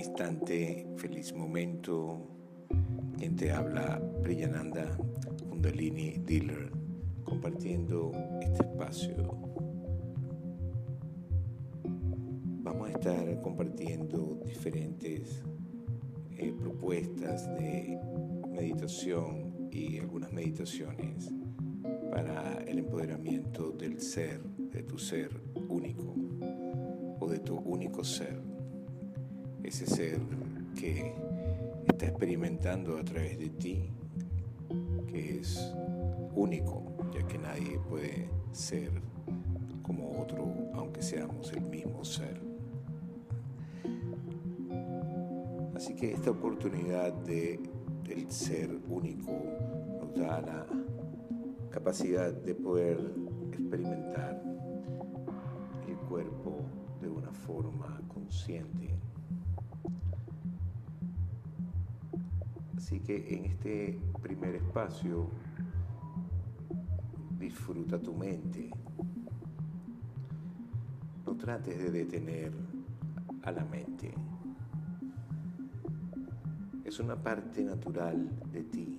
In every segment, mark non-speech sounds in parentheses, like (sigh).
Instante, feliz momento. Quien te habla, Priyananda Kundalini Dealer, compartiendo este espacio. Vamos a estar compartiendo diferentes eh, propuestas de meditación y algunas meditaciones para el empoderamiento del ser, de tu ser único o de tu único ser. Ese ser que está experimentando a través de ti, que es único, ya que nadie puede ser como otro, aunque seamos el mismo ser. Así que esta oportunidad de, del ser único nos da la capacidad de poder experimentar el cuerpo de una forma consciente. Así que en este primer espacio disfruta tu mente. No trates de detener a la mente. Es una parte natural de ti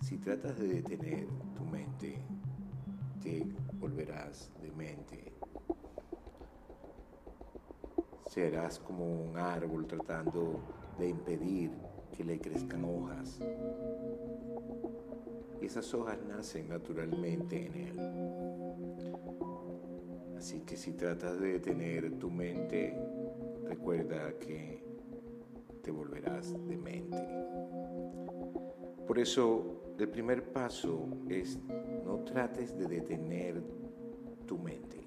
si tratas de detener tu mente, te volverás demente. Serás como un árbol tratando de impedir que le crezcan hojas. Y esas hojas nacen naturalmente en él. Así que si tratas de detener tu mente, recuerda que te volverás demente. Por eso el primer paso es no trates de detener tu mente.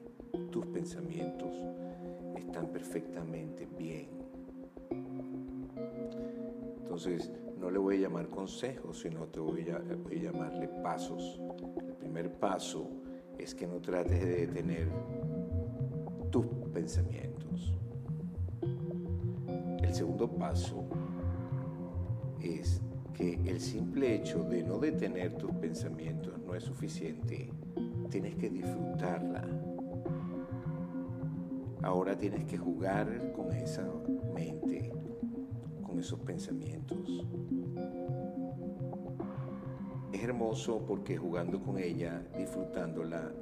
Tus pensamientos están perfectamente bien. Entonces, no le voy a llamar consejos, sino te voy a, voy a llamarle pasos. El primer paso es que no trates de detener tus pensamientos. El segundo paso es que el simple hecho de no detener tus pensamientos no es suficiente. Tienes que disfrutarla. Ahora tienes que jugar con esa mente, esos pensamientos. Es hermoso porque jugando con ella, disfrutándola,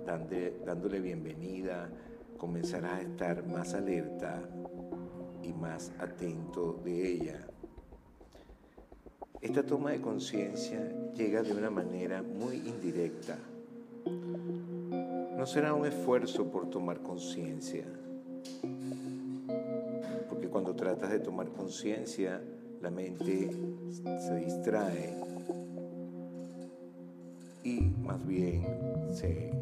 dándole bienvenida, comenzarás a estar más alerta y más atento de ella esta toma de conciencia llega de una manera muy indirecta. No será un esfuerzo por tomar conciencia, porque cuando tratas de tomar conciencia, la mente se distrae y más bien se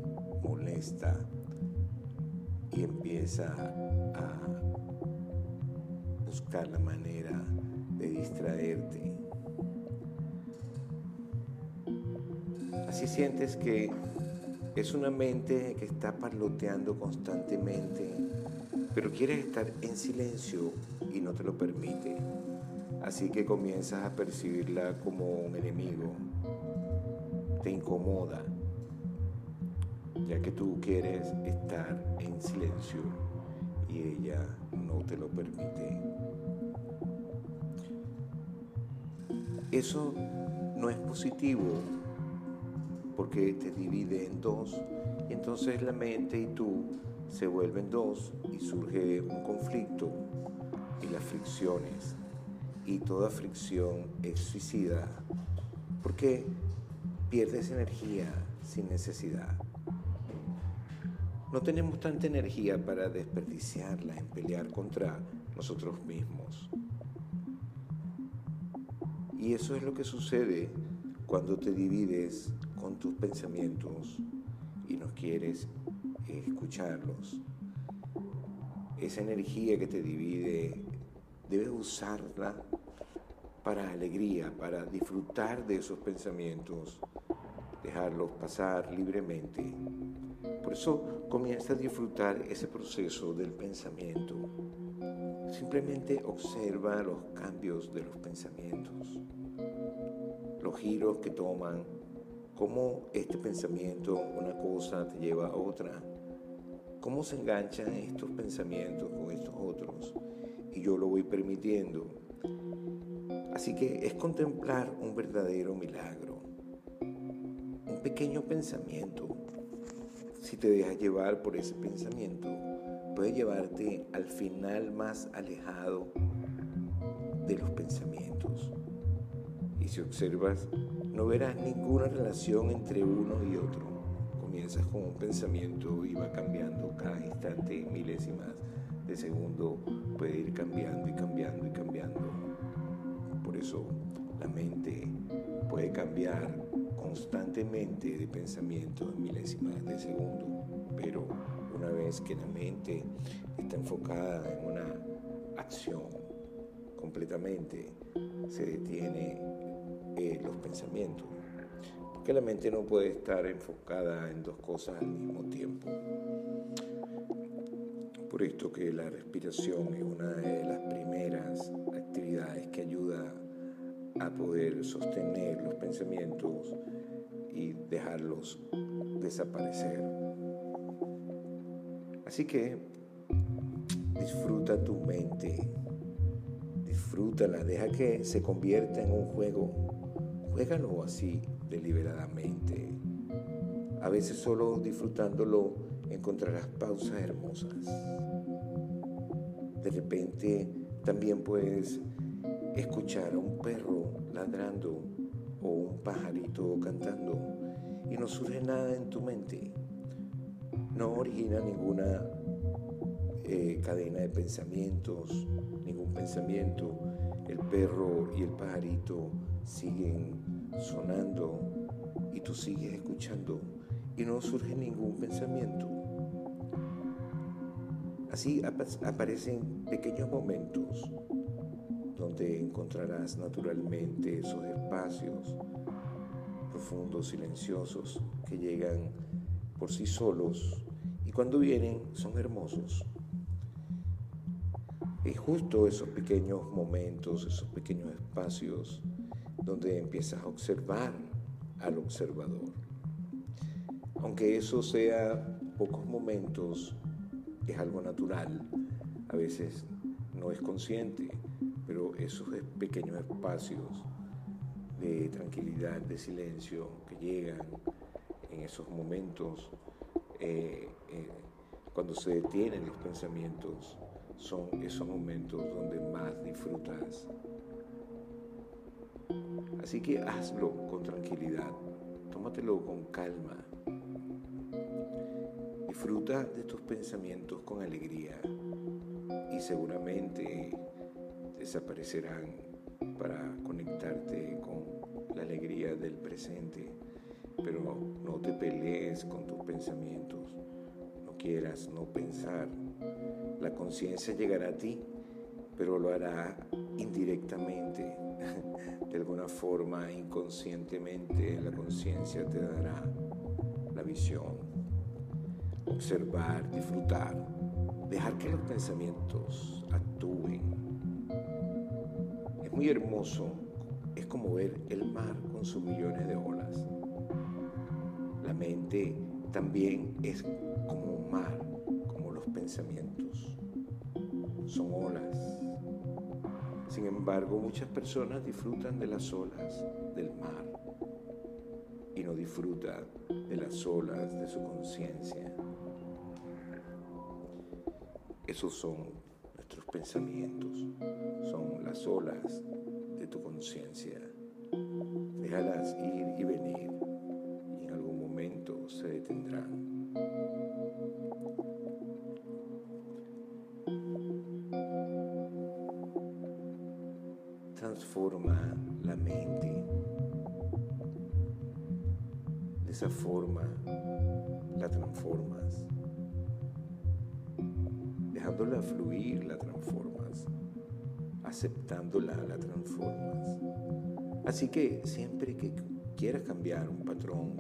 molesta y empieza a buscar la manera de distraerte. Así sientes que es una mente que está parloteando constantemente, pero quieres estar en silencio y no te lo permite. Así que comienzas a percibirla como un enemigo. Te incomoda, ya que tú quieres estar en silencio y ella no te lo permite. Eso no es positivo porque te divide en dos y entonces la mente y tú se vuelven dos y surge un conflicto y las fricciones y toda fricción es suicida porque pierdes energía sin necesidad. No tenemos tanta energía para desperdiciarla en pelear contra nosotros mismos. Y eso es lo que sucede cuando te divides con tus pensamientos y no quieres escucharlos. Esa energía que te divide, debes usarla para alegría, para disfrutar de esos pensamientos, dejarlos pasar libremente. Por eso comienza a disfrutar ese proceso del pensamiento. Simplemente observa los cambios de los pensamientos, los giros que toman cómo este pensamiento, una cosa te lleva a otra, cómo se enganchan estos pensamientos con estos otros y yo lo voy permitiendo. Así que es contemplar un verdadero milagro, un pequeño pensamiento. Si te dejas llevar por ese pensamiento, puede llevarte al final más alejado de los pensamientos. Y si observas, no verás ninguna relación entre uno y otro. Comienzas con un pensamiento y va cambiando cada instante, milésimas de segundo, puede ir cambiando y cambiando y cambiando. Eso la mente puede cambiar constantemente de pensamiento en milésimas de segundo, pero una vez que la mente está enfocada en una acción completamente, se detiene eh, los pensamientos. Porque la mente no puede estar enfocada en dos cosas al mismo tiempo. Por esto que la respiración es una de las primeras actividades que ayuda a poder sostener los pensamientos y dejarlos desaparecer. Así que disfruta tu mente, disfrútala, deja que se convierta en un juego, juégalo así deliberadamente. A veces solo disfrutándolo encontrarás pausas hermosas. De repente también puedes escuchar a un perro ladrando o un pajarito cantando y no surge nada en tu mente no origina ninguna eh, cadena de pensamientos, ningún pensamiento. El perro y el pajarito siguen sonando y tú sigues escuchando y no surge ningún pensamiento. Así aparecen pequeños momentos donde encontrarás naturalmente esos espacios profundos, silenciosos, que llegan por sí solos y cuando vienen son hermosos. Es justo esos pequeños momentos, esos pequeños espacios donde empiezas a observar al observador. Aunque eso sea pocos momentos, es algo natural, a veces no es consciente, esos pequeños espacios de tranquilidad, de silencio que llegan en esos momentos eh, eh, cuando se detienen los pensamientos, son esos momentos donde más disfrutas. Así que hazlo con tranquilidad, tómatelo con calma. Disfruta de tus pensamientos con alegría y seguramente desaparecerán para conectarte con la alegría del presente pero no te pelees con tus pensamientos, no quieras no pensar. La conciencia llegará a ti, pero lo hará indirectamente, (laughs) de alguna forma, inconscientemente, la conciencia te dará la visión, observar, disfrutar, dejar que los pensamientos actúen. Muy hermoso, es como ver el mar con sus millones de olas mente también es como un mar, como los pensamientos. Son olas. Sin embargo, muchas personas disfrutan de las olas del mar y no disfrutan de las olas de su conciencia. Esos son pensamientos, son las olas de tu conciencia. Déjalas ir y venir se detendrán. Transforma la mente. De esa forma la transformas. Dejándola fluir la transformas. Aceptándola la transformas. Así que siempre que quieras cambiar un patrón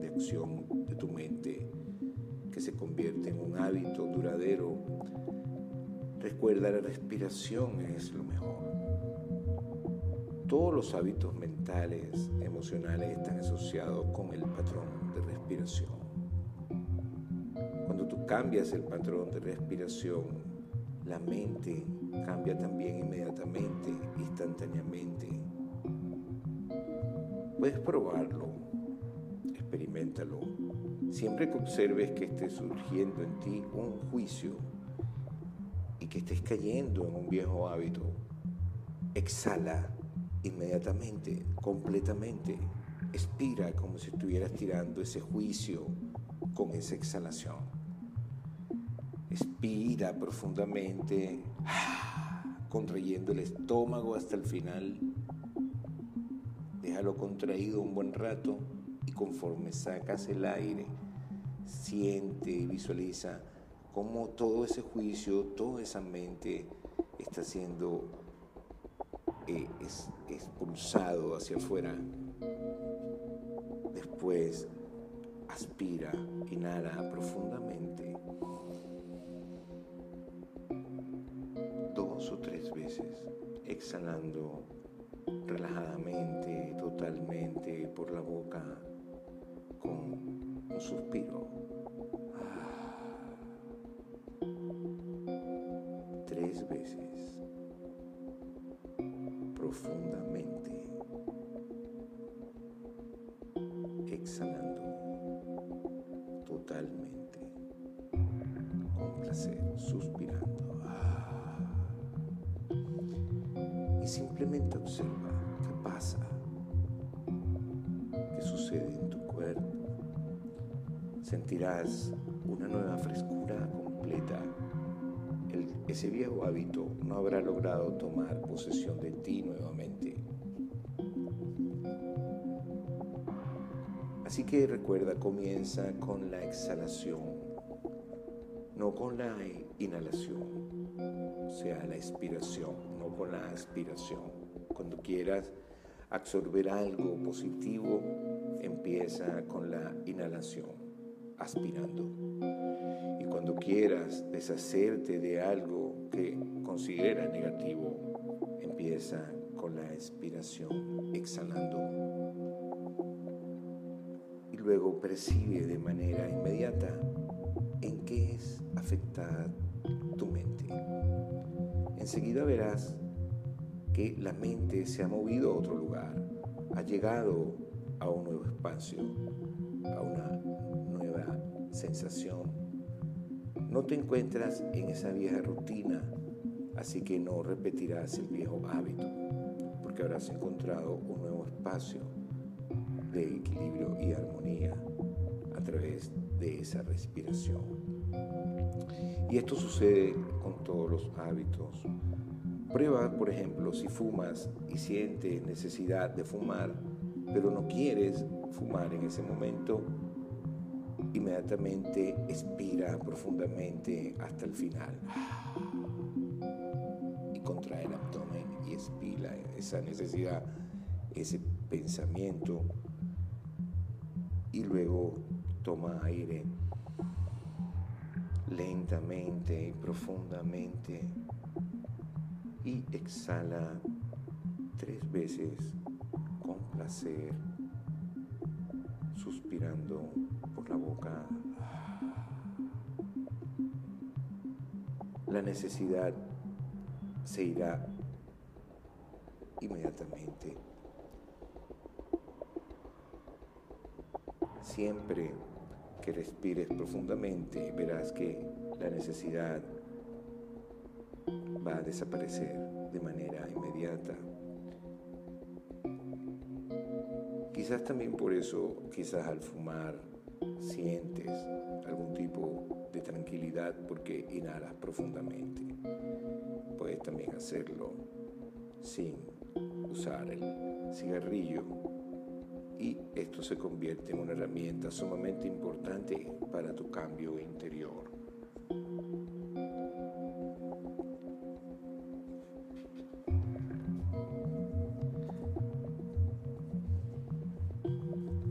de acción de tu mente que se convierte en un hábito duradero, recuerda la respiración es lo mejor. Todos los hábitos mentales, emocionales están asociados con el patrón de respiración. Tú cambias el patrón de respiración, la mente cambia también inmediatamente, instantáneamente. Puedes probarlo, experimentalo. Siempre que observes que esté surgiendo en ti un juicio y que estés cayendo en un viejo hábito, exhala inmediatamente, completamente. Expira como si estuvieras tirando ese juicio con esa exhalación. Expira profundamente, contrayendo el estómago hasta el final. Déjalo contraído un buen rato y conforme sacas el aire, siente y visualiza cómo todo ese juicio, toda esa mente está siendo eh, expulsado hacia afuera. Después aspira, inhala profundamente. Dos o tres veces, exhalando relajadamente, totalmente por la boca, con un suspiro. Tres veces, profundamente, exhalando. Totalmente, con placer, suspirando. Y simplemente observa qué pasa, qué sucede en tu cuerpo. Sentirás una nueva frescura completa. ese viejo hábito no habrá logrado tomar posesión de ti nuevamente. Así que recuerda, comienza con la exhalación, no con la inhalación, o sea, la expiración, con la aspiración. Cuando quieras absorber algo positivo, empieza con la inhalación, aspirando. Y cuando quieras deshacerte de algo que considera negativo, empieza con la expiración, exhalando luego percibe de manera inmediata en qué es afectada tu mente. Enseguida verás que la mente se ha movido a otro lugar, ha llegado a un nuevo espacio, a una nueva sensación. No te encuentras en esa vieja rutina, así que no repetirás el viejo hábito, porque habrás encontrado un nuevo espacio de equilibrio y armonía a través de esa respiración. Y esto sucede con todos los hábitos. Prueba, por ejemplo, si fumas y sientes necesidad de fumar, pero no quieres fumar en ese momento, inmediatamente expira profundamente hasta el final. Y contrae el abdomen y expira esa necesidad, ese pensamiento y luego toma aire lentamente y profundamente y exhala tres veces con placer, suspirando por la boca. La necesidad se irá inmediatamente. Siempre que respires profundamente verás que la necesidad va a desaparecer de manera inmediata. Quizás también por eso, quizás al fumar sientes algún tipo de tranquilidad porque inhalas profundamente. Puedes también hacerlo sin usar el cigarrillo y esto se convierte en una herramienta sumamente importante para tu cambio interior.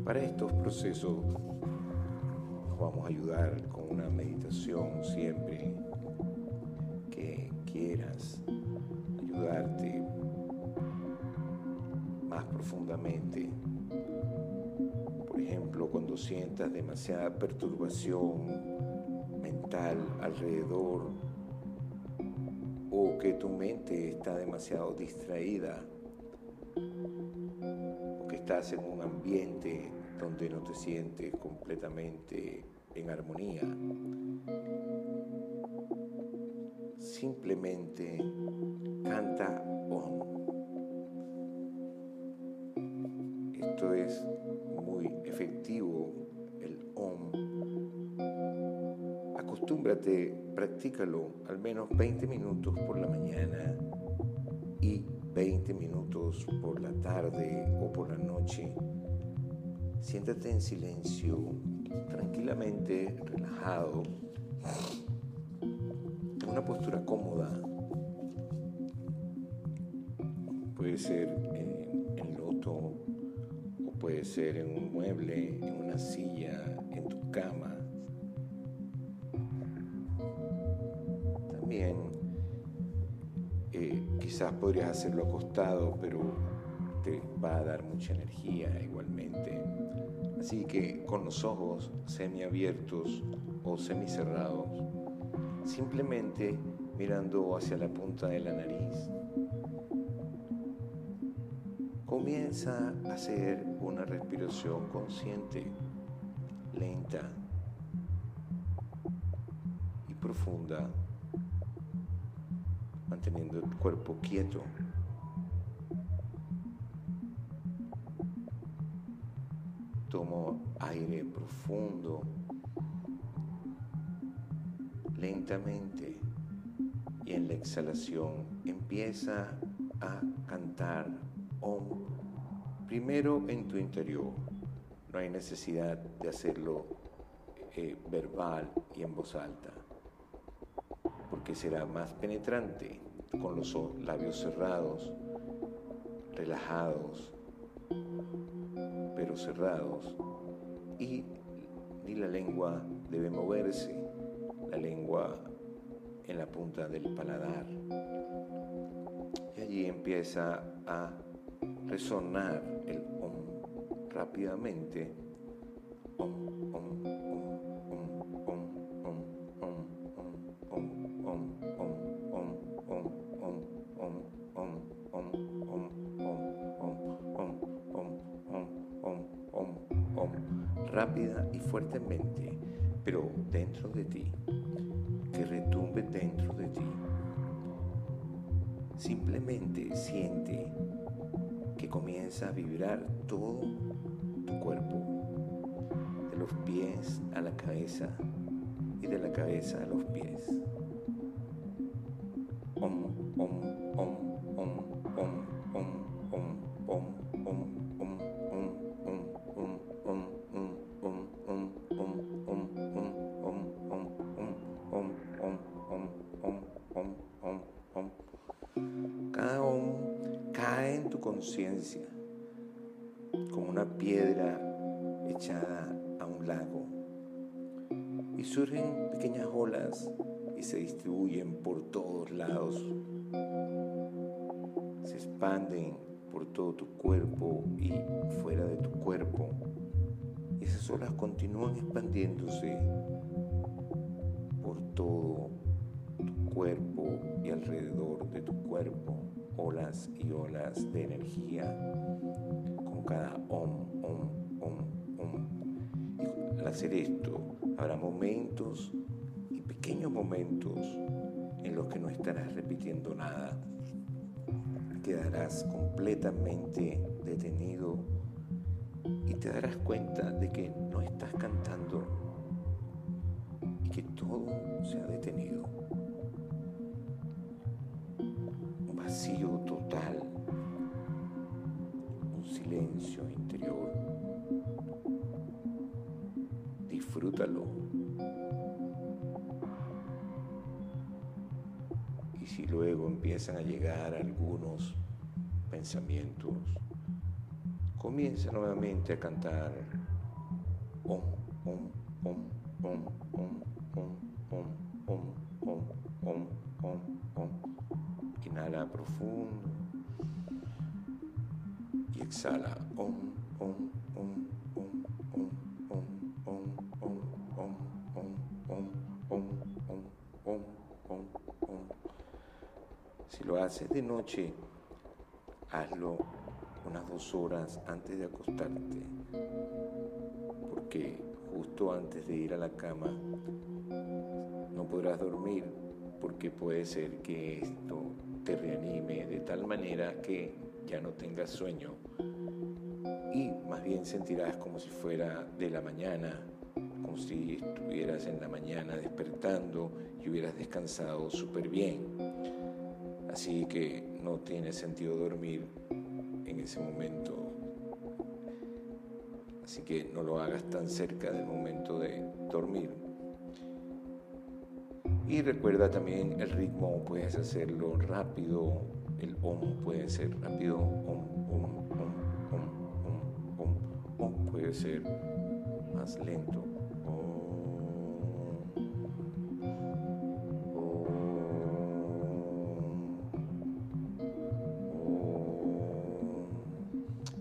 Para estos procesos nos vamos a ayudar con una meditación siempre que quieras ayudarte más profundamente. Cuando sientas demasiada perturbación mental alrededor que tu mente está demasiado distraída o que estás en un ambiente donde no te sientes completamente en armonía. Simplemente canta OM. Esto es muy efectivo, el OM. Acostúmbrate, practícalo al menos 20 minutos por la mañana y 20 minutos por la tarde o por la noche Siéntate en silencio, tranquilamente, relajado, en una postura cómoda. Puede ser en, en loto o puede ser en un mueble, en una silla, en tu cama. También eh, quizás podrías hacerlo acostado, pero va a dar mucha energía igualmente. Así que con los ojos semiabiertos o semicerrados, simplemente mirando hacia la punta de la nariz, comienza a hacer una respiración consciente, lenta y profunda, manteniendo el cuerpo quieto. Tomo aire profundo, lentamente, y en la exhalación empieza a cantar Om primero en tu interior. No hay necesidad de hacerlo eh, verbal y en voz alta, porque será más penetrante con los labios cerrados, relajados pero cerrados, y ni la lengua debe moverse, la lengua en la punta del paladar. Y allí empieza a resonar el om rápidamente. Om, om, rápida y fuertemente, pero dentro de ti, que retumbe dentro de ti. Simplemente siente que comienza a vibrar todo tu cuerpo, de los pies a la cabeza y de la cabeza a los pies. Conciencia, como una piedra echada a un lago. Y surgen pequeñas olas y se distribuyen por todos lados. Se expanden por todo tu cuerpo y fuera de tu cuerpo. Y esas olas continúan expandiéndose por todo tu cuerpo y alrededor de tu cuerpo olas y olas de energía con cada om, om, om, om. Y al hacer esto, habrá momentos y pequeños momentos en los que no estarás repitiendo nada. Quedarás completamente detenido y te darás cuenta de que no estás cantando y que todo se ha detenido. Vacío total, un silencio interior. Disfrútalo. Y si luego empiezan a llegar algunos pensamientos, comienza nuevamente a cantar om, om, om, om, om, om, om, om, om. Inhala profundo y exhala. Om, om, om, om, om, om, om, om, om, om, om, om, om, om, om, om. Si lo haces de noche, hazlo unas dos horas antes de acostarte, porque justo antes de ir a la cama no podrás dormir porque puede ser que esto reanime de tal manera que ya no tengas sueño y más bien sentirás como si fuera de la mañana, como si estuvieras en la mañana despertando y hubieras descansado súper bien. Así que no tiene sentido dormir en ese momento. Así que no lo hagas tan cerca del momento de dormir. Y recuerda también el ritmo, puedes hacerlo rápido, el om puede ser rápido, om, om, om, om, om, om, puede ser más lento.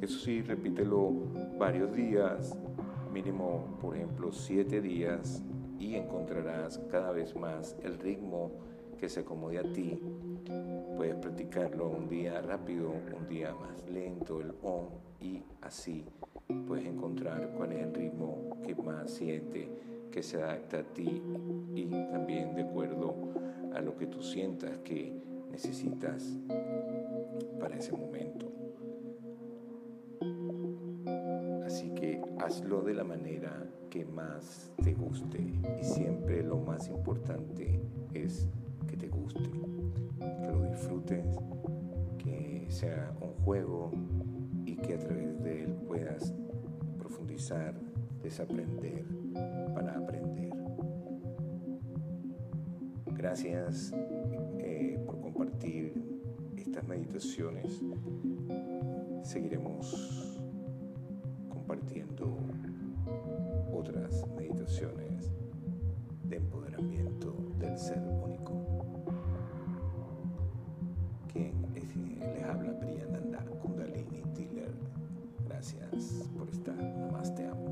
Eso sí, repítelo varios días, mínimo, por ejemplo, siete días y encontrarás cada vez más el ritmo que se acomode a ti. Puedes practicarlo un día rápido, un día más lento, el on y así puedes encontrar cuál es el ritmo que más siente, que se adapta a ti y también de acuerdo a lo que tú sientas que necesitas para ese momento. Hazlo de la manera que más te guste y siempre lo más importante es que te guste, que lo disfrutes, que sea un juego y que a través de él puedas profundizar, desaprender para aprender. Gracias eh, por compartir estas meditaciones. Seguiremos compartiendo otras meditaciones de empoderamiento del ser único. Quien les habla Priyananda Kundalini Tiller. Gracias por estar. Más te amo.